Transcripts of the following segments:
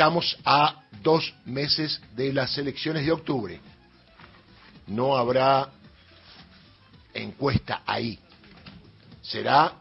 estamos a dos meses de las elecciones de octubre. No habrá encuesta ahí. Será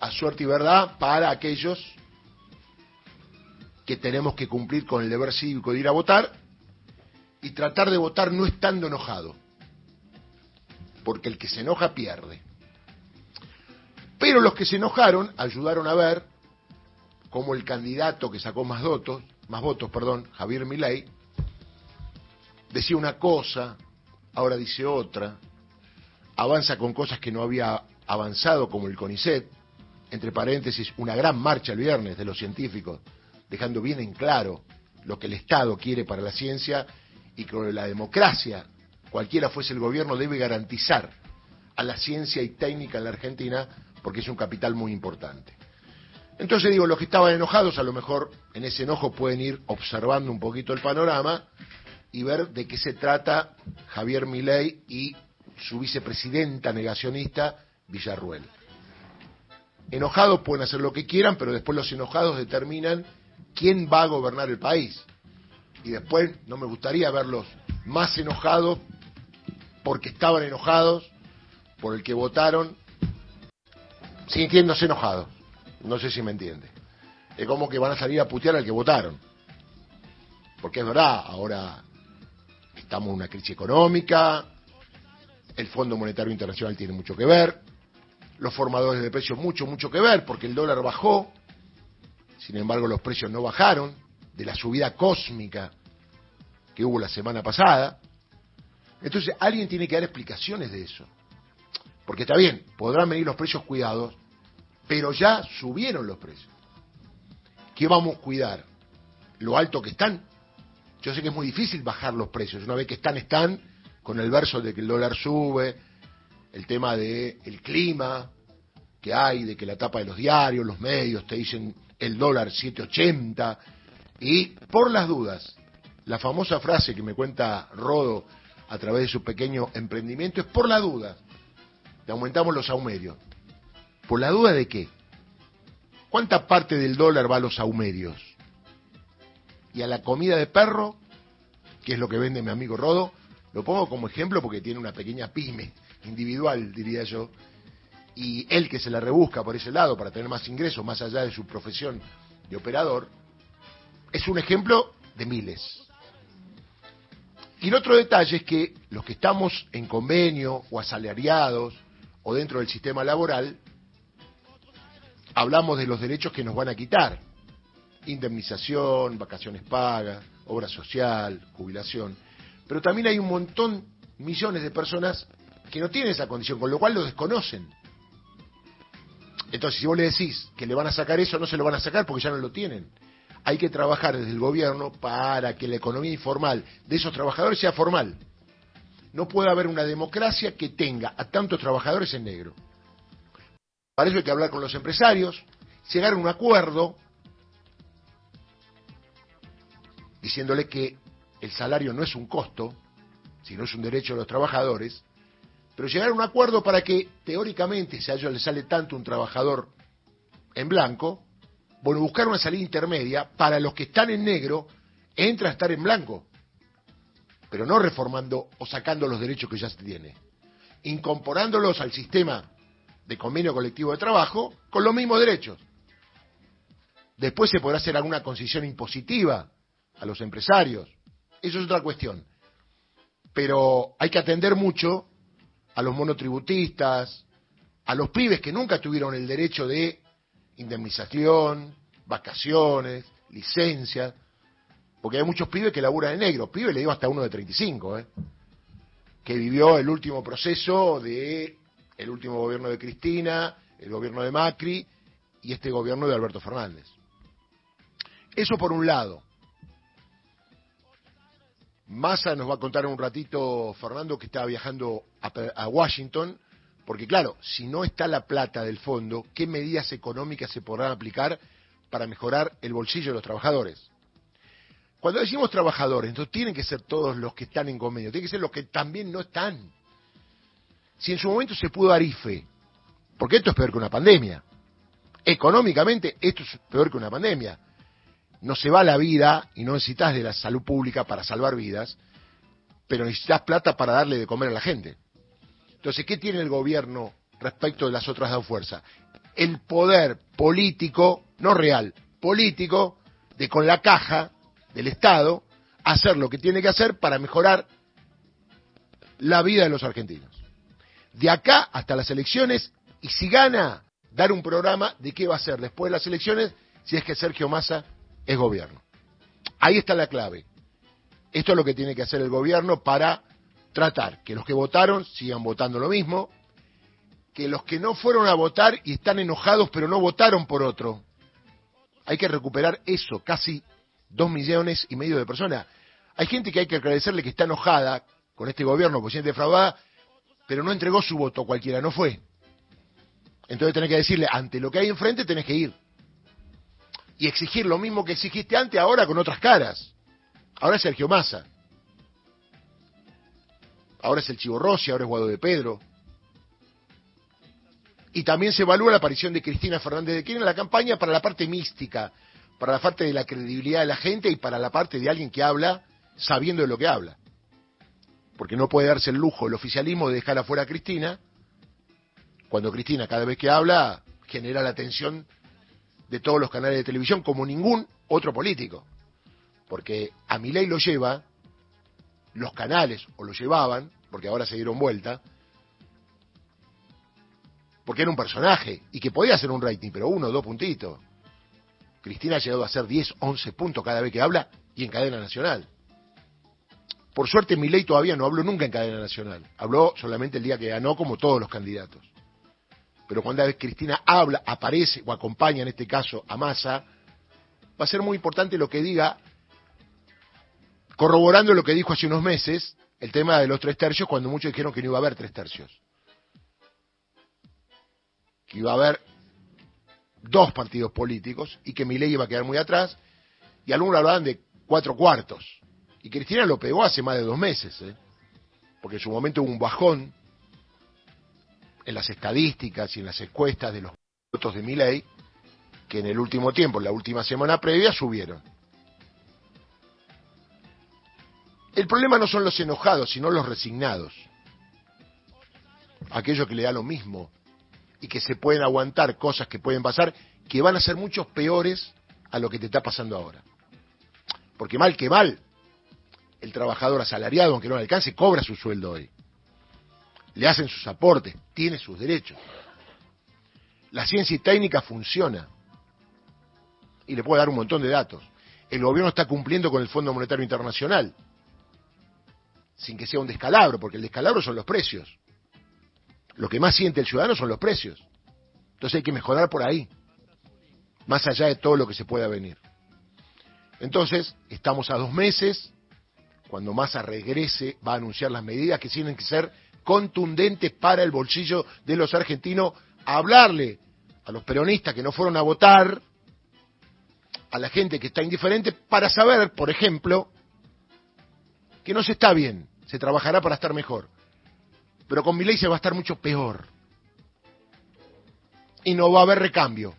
a suerte y verdad para aquellos que tenemos que cumplir con el deber cívico de ir a votar y tratar de votar no estando enojado, porque el que se enoja pierde. Pero los que se enojaron ayudaron a ver cómo el candidato que sacó más votos, más votos, perdón, Javier Milei, decía una cosa, ahora dice otra, avanza con cosas que no había avanzado como el CONICET, entre paréntesis, una gran marcha el viernes de los científicos, dejando bien en claro lo que el Estado quiere para la ciencia y que la democracia, cualquiera fuese el gobierno, debe garantizar a la ciencia y técnica en la Argentina porque es un capital muy importante. Entonces digo, los que estaban enojados a lo mejor en ese enojo pueden ir observando un poquito el panorama y ver de qué se trata Javier Milei y su vicepresidenta negacionista Villarruel. Enojados pueden hacer lo que quieran, pero después los enojados determinan quién va a gobernar el país. Y después no me gustaría verlos más enojados porque estaban enojados por el que votaron sintiéndose enojados. No sé si me entiende. Es como que van a salir a putear al que votaron. Porque es verdad, ahora estamos en una crisis económica, el Fondo Monetario Internacional tiene mucho que ver, los formadores de precios mucho, mucho que ver, porque el dólar bajó, sin embargo los precios no bajaron, de la subida cósmica que hubo la semana pasada. Entonces alguien tiene que dar explicaciones de eso. Porque está bien, podrán venir los precios cuidados, pero ya subieron los precios. ¿Qué vamos a cuidar? ¿Lo alto que están? Yo sé que es muy difícil bajar los precios. Una vez que están, están, con el verso de que el dólar sube, el tema del el clima que hay, de que la tapa de los diarios, los medios te dicen el dólar 780, y por las dudas, la famosa frase que me cuenta Rodo a través de su pequeño emprendimiento es por la duda, le aumentamos los aumerios. ¿Por la duda de qué? ¿Cuánta parte del dólar va a los aumerios? Y a la comida de perro, que es lo que vende mi amigo Rodo, lo pongo como ejemplo porque tiene una pequeña pyme individual, diría yo, y él que se la rebusca por ese lado para tener más ingresos, más allá de su profesión de operador, es un ejemplo de miles. Y el otro detalle es que los que estamos en convenio o asalariados o dentro del sistema laboral, hablamos de los derechos que nos van a quitar. Indemnización, vacaciones pagas, obra social, jubilación. Pero también hay un montón, millones de personas que no tienen esa condición, con lo cual lo desconocen. Entonces, si vos le decís que le van a sacar eso, no se lo van a sacar porque ya no lo tienen. Hay que trabajar desde el gobierno para que la economía informal de esos trabajadores sea formal. No puede haber una democracia que tenga a tantos trabajadores en negro. Para eso hay que hablar con los empresarios, llegar a un acuerdo diciéndole que el salario no es un costo, sino es un derecho de los trabajadores, pero llegar a un acuerdo para que teóricamente, si a ellos les sale tanto un trabajador en blanco, bueno, buscar una salida intermedia para los que están en negro, entra a estar en blanco, pero no reformando o sacando los derechos que ya se tiene, incorporándolos al sistema de convenio colectivo de trabajo con los mismos derechos. Después se podrá hacer alguna concesión impositiva a los empresarios, eso es otra cuestión. Pero hay que atender mucho a los monotributistas, a los pibes que nunca tuvieron el derecho de indemnización, vacaciones, licencia, porque hay muchos pibes que laburan en negro, pibes le digo hasta uno de 35, ¿eh? que vivió el último proceso de el último gobierno de Cristina, el gobierno de Macri y este gobierno de Alberto Fernández. Eso por un lado. Massa nos va a contar en un ratito, Fernando, que está viajando a, Washington, porque claro, si no está la plata del fondo, ¿qué medidas económicas se podrán aplicar para mejorar el bolsillo de los trabajadores? Cuando decimos trabajadores, entonces tienen que ser todos los que están en convenio, tienen que ser los que también no están. Si en su momento se pudo dar IFE, porque esto es peor que una pandemia. Económicamente, esto es peor que una pandemia. no se va la vida y no necesitas de la salud pública para salvar vidas, pero necesitas plata para darle de comer a la gente. Entonces, ¿qué tiene el gobierno respecto de las otras dos fuerzas? El poder político, no real, político, de con la caja del Estado hacer lo que tiene que hacer para mejorar la vida de los argentinos. De acá hasta las elecciones, y si gana, dar un programa de qué va a hacer después de las elecciones si es que Sergio Massa es gobierno. Ahí está la clave. Esto es lo que tiene que hacer el gobierno para tratar que los que votaron sigan votando lo mismo, que los que no fueron a votar y están enojados pero no votaron por otro. Hay que recuperar eso, casi dos millones y medio de personas. Hay gente que hay que agradecerle que está enojada con este gobierno, porque siente defraudada, pero no entregó su voto cualquiera, no fue. Entonces tenés que decirle, ante lo que hay enfrente tenés que ir. Y exigir lo mismo que exigiste antes, ahora con otras caras. Ahora es Sergio Massa. Ahora es el Chivo Rossi, ahora es Guado de Pedro. Y también se evalúa la aparición de Cristina Fernández de Kirchner en la campaña para la parte mística, para la parte de la credibilidad de la gente y para la parte de alguien que habla sabiendo de lo que habla. Porque no puede darse el lujo el oficialismo de dejar afuera a Cristina, cuando Cristina cada vez que habla genera la atención de todos los canales de televisión como ningún otro político. Porque a mi ley lo lleva, los canales, o lo llevaban, porque ahora se dieron vuelta, porque era un personaje y que podía hacer un rating, pero uno o dos puntitos. Cristina ha llegado a hacer 10, 11 puntos cada vez que habla y en cadena nacional. Por suerte, mi ley todavía no habló nunca en cadena nacional. Habló solamente el día que ganó, como todos los candidatos. Pero cuando Cristina habla, aparece o acompaña, en este caso, a Massa, va a ser muy importante lo que diga, corroborando lo que dijo hace unos meses, el tema de los tres tercios, cuando muchos dijeron que no iba a haber tres tercios. Que iba a haber dos partidos políticos y que mi ley iba a quedar muy atrás, y algunos hablaban de cuatro cuartos. Y Cristina lo pegó hace más de dos meses, ¿eh? porque en su momento hubo un bajón en las estadísticas y en las encuestas de los votos de mi ley, que en el último tiempo, en la última semana previa, subieron. El problema no son los enojados, sino los resignados. Aquellos que le da lo mismo y que se pueden aguantar cosas que pueden pasar, que van a ser muchos peores a lo que te está pasando ahora. Porque mal que mal, el trabajador asalariado, aunque no alcance, cobra su sueldo hoy. Le hacen sus aportes, tiene sus derechos. La ciencia y técnica funciona. Y le puedo dar un montón de datos. El gobierno está cumpliendo con el Fondo Monetario Internacional, sin que sea un descalabro, porque el descalabro son los precios. Lo que más siente el ciudadano son los precios. Entonces hay que mejorar por ahí, más allá de todo lo que se pueda venir. Entonces, estamos a dos meses, cuando Massa regrese, va a anunciar las medidas que tienen que ser contundentes para el bolsillo de los argentinos, hablarle a los peronistas que no fueron a votar, a la gente que está indiferente, para saber, por ejemplo, que no se está bien, se trabajará para estar mejor. Pero con mi ley se va a estar mucho peor. Y no va a haber recambio.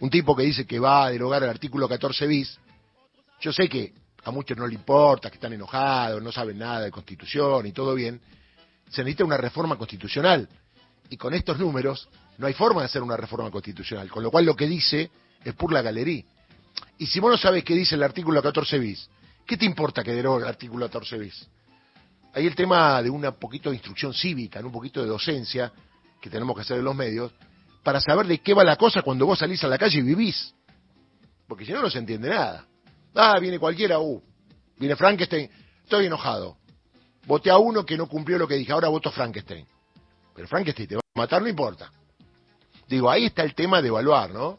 Un tipo que dice que va a derogar el artículo 14 bis, yo sé que a muchos no le importa, que están enojados, no saben nada de constitución y todo bien. Se necesita una reforma constitucional. Y con estos números no hay forma de hacer una reforma constitucional. Con lo cual lo que dice es por la galería. Y si vos no sabes qué dice el artículo 14 bis, ¿qué te importa que derogue el artículo 14 bis? Hay el tema de un poquito de instrucción cívica, un poquito de docencia que tenemos que hacer en los medios, para saber de qué va la cosa cuando vos salís a la calle y vivís. Porque si no, no se entiende nada. Ah, viene cualquiera, uh, viene Frankenstein, estoy enojado. Voté a uno que no cumplió lo que dije, ahora voto Frankenstein. Pero Frankenstein te va a matar, no importa. Digo, ahí está el tema de evaluar, ¿no?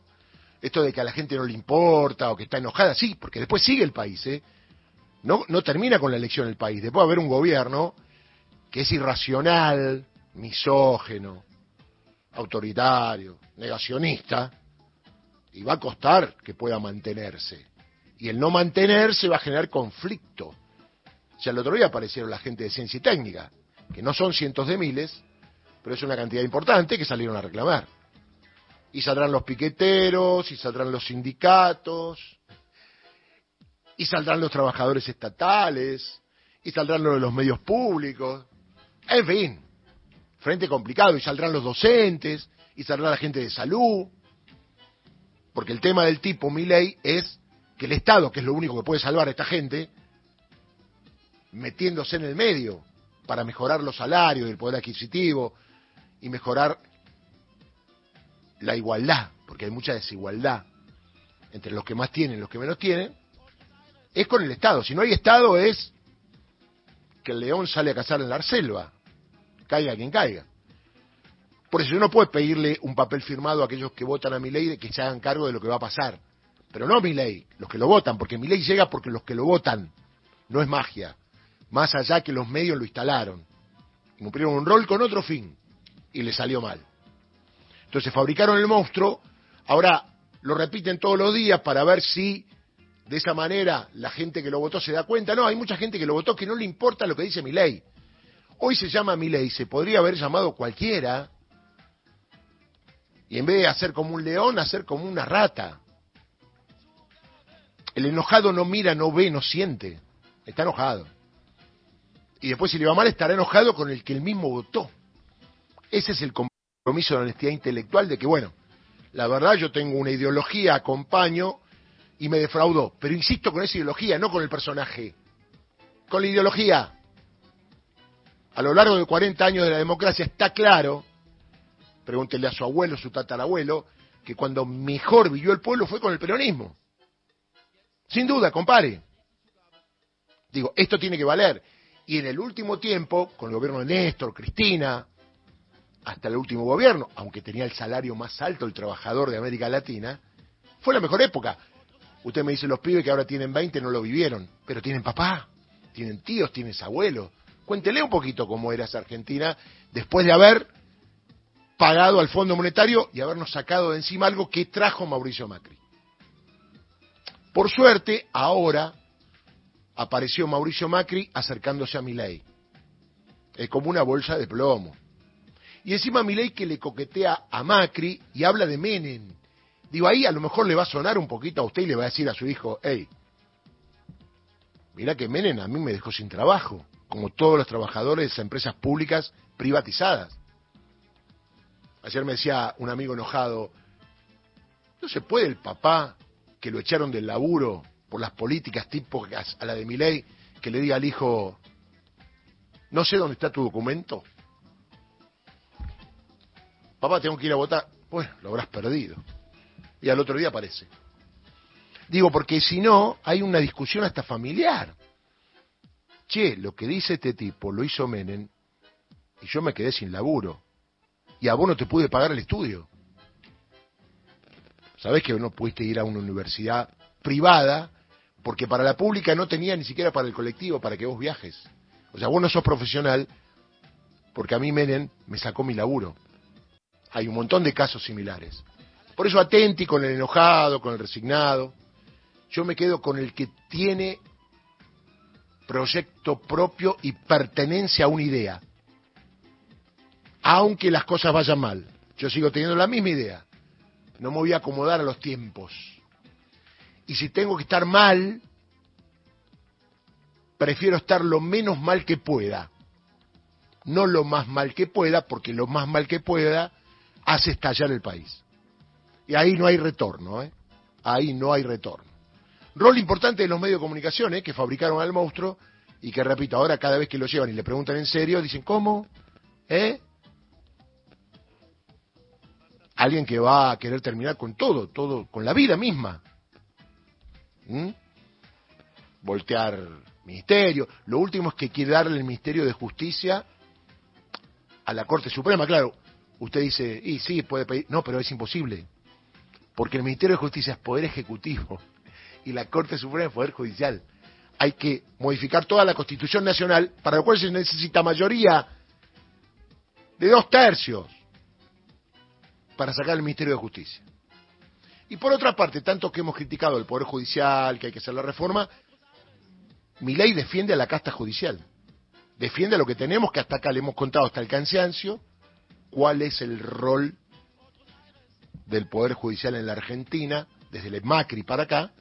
Esto de que a la gente no le importa o que está enojada, sí, porque después sigue el país, ¿eh? No, no termina con la elección el país. Después va a haber un gobierno que es irracional, misógeno, autoritario, negacionista, y va a costar que pueda mantenerse. Y el no mantenerse va a generar conflicto. Sea, el otro día aparecieron la gente de ciencia y técnica, que no son cientos de miles, pero es una cantidad importante que salieron a reclamar. y saldrán los piqueteros, y saldrán los sindicatos, y saldrán los trabajadores estatales, y saldrán los de los medios públicos, en fin, frente complicado, y saldrán los docentes, y saldrá la gente de salud, porque el tema del tipo, mi ley, es que el Estado, que es lo único que puede salvar a esta gente, metiéndose en el medio para mejorar los salarios y el poder adquisitivo y mejorar la igualdad, porque hay mucha desigualdad entre los que más tienen y los que menos tienen, es con el Estado. Si no hay Estado es que el león sale a cazar en la selva, caiga quien caiga. Por eso no puede pedirle un papel firmado a aquellos que votan a mi ley de que se hagan cargo de lo que va a pasar. Pero no mi ley, los que lo votan, porque mi ley llega porque los que lo votan, no es magia. Más allá que los medios lo instalaron. Cumplieron un rol con otro fin y le salió mal. Entonces fabricaron el monstruo, ahora lo repiten todos los días para ver si de esa manera la gente que lo votó se da cuenta. No, hay mucha gente que lo votó que no le importa lo que dice mi ley. Hoy se llama mi ley, se podría haber llamado cualquiera. Y en vez de hacer como un león, hacer como una rata. El enojado no mira, no ve, no siente. Está enojado. Y después si le va mal estará enojado con el que él mismo votó. Ese es el compromiso de honestidad intelectual de que, bueno, la verdad yo tengo una ideología, acompaño y me defraudó. Pero insisto con esa ideología, no con el personaje. Con la ideología. A lo largo de 40 años de la democracia está claro, pregúntele a su abuelo, su tatarabuelo, que cuando mejor vivió el pueblo fue con el peronismo. Sin duda, compare. Digo, esto tiene que valer. Y en el último tiempo, con el gobierno de Néstor, Cristina, hasta el último gobierno, aunque tenía el salario más alto el trabajador de América Latina, fue la mejor época. Usted me dice, los pibes que ahora tienen 20 no lo vivieron, pero tienen papá, tienen tíos, tienen abuelos. Cuéntele un poquito cómo era esa Argentina después de haber pagado al Fondo Monetario y habernos sacado de encima algo que trajo Mauricio Macri. Por suerte, ahora apareció Mauricio Macri acercándose a Milei. Es como una bolsa de plomo. Y encima Milei que le coquetea a Macri y habla de Menem. Digo, ahí a lo mejor le va a sonar un poquito a usted y le va a decir a su hijo, hey, mira que Menem a mí me dejó sin trabajo, como todos los trabajadores de empresas públicas privatizadas. Ayer me decía un amigo enojado, no se puede el papá que lo echaron del laburo por las políticas tipo a la de Milei, que le diga al hijo, no sé dónde está tu documento, papá, tengo que ir a votar. Bueno, lo habrás perdido. Y al otro día aparece. Digo, porque si no, hay una discusión hasta familiar. Che, lo que dice este tipo lo hizo Menem y yo me quedé sin laburo. Y a vos no te pude pagar el estudio. ¿Sabés que no pudiste ir a una universidad privada porque para la pública no tenía ni siquiera para el colectivo, para que vos viajes? O sea, vos no sos profesional porque a mí Menem me sacó mi laburo. Hay un montón de casos similares. Por eso atenti con el enojado, con el resignado. Yo me quedo con el que tiene proyecto propio y pertenencia a una idea. Aunque las cosas vayan mal. Yo sigo teniendo la misma idea. No me voy a acomodar a los tiempos. Y si tengo que estar mal, prefiero estar lo menos mal que pueda. No lo más mal que pueda, porque lo más mal que pueda hace estallar el país. Y ahí no hay retorno, ¿eh? Ahí no hay retorno. Rol importante de los medios de comunicación, ¿eh? que fabricaron al monstruo y que, repito, ahora cada vez que lo llevan y le preguntan en serio, dicen, ¿cómo? ¿Eh? Alguien que va a querer terminar con todo, todo, con la vida misma. ¿Mm? Voltear ministerio. Lo último es que quiere darle el Ministerio de Justicia a la Corte Suprema. Claro, usted dice, y sí, puede pedir, no, pero es imposible, porque el Ministerio de Justicia es poder ejecutivo y la Corte Suprema es poder judicial. Hay que modificar toda la Constitución Nacional, para lo cual se necesita mayoría de dos tercios para sacar el Ministerio de Justicia. Y por otra parte, tanto que hemos criticado el Poder Judicial, que hay que hacer la reforma, mi ley defiende a la casta judicial. Defiende a lo que tenemos, que hasta acá le hemos contado hasta el cansancio, cuál es el rol del Poder Judicial en la Argentina, desde el Macri para acá,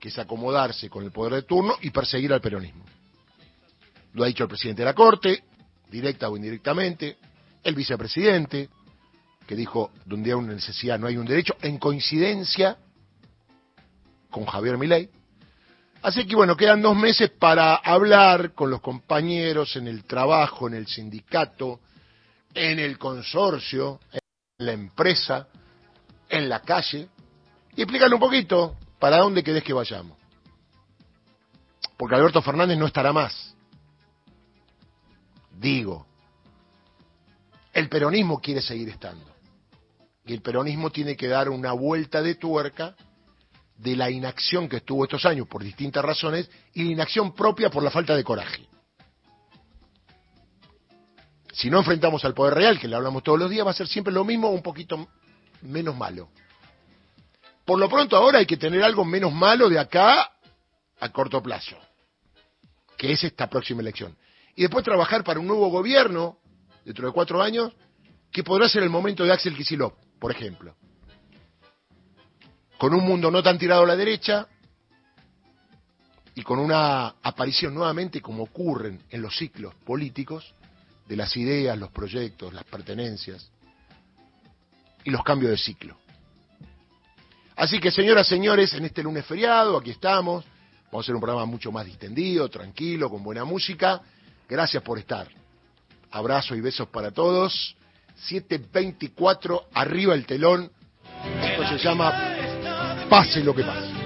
que es acomodarse con el poder de turno y perseguir al peronismo. Lo ha dicho el presidente de la Corte, directa o indirectamente, el vicepresidente, que dijo, donde hay una necesidad no hay un derecho, en coincidencia con Javier Milei. Así que bueno, quedan dos meses para hablar con los compañeros en el trabajo, en el sindicato, en el consorcio, en la empresa, en la calle, y explicarle un poquito para dónde querés que vayamos. Porque Alberto Fernández no estará más. Digo, el peronismo quiere seguir estando. Y el peronismo tiene que dar una vuelta de tuerca de la inacción que estuvo estos años por distintas razones y la inacción propia por la falta de coraje. Si no enfrentamos al poder real, que le hablamos todos los días, va a ser siempre lo mismo un poquito menos malo. Por lo pronto ahora hay que tener algo menos malo de acá a corto plazo, que es esta próxima elección. Y después trabajar para un nuevo gobierno, dentro de cuatro años, que podrá ser el momento de Axel Kicillof, por ejemplo. Con un mundo no tan tirado a la derecha y con una aparición nuevamente, como ocurren en los ciclos políticos, de las ideas, los proyectos, las pertenencias y los cambios de ciclo. Así que, señoras, señores, en este lunes feriado, aquí estamos. Vamos a hacer un programa mucho más distendido, tranquilo, con buena música. Gracias por estar. Abrazo y besos para todos. 724, arriba el telón. Esto se llama Pase lo que pase.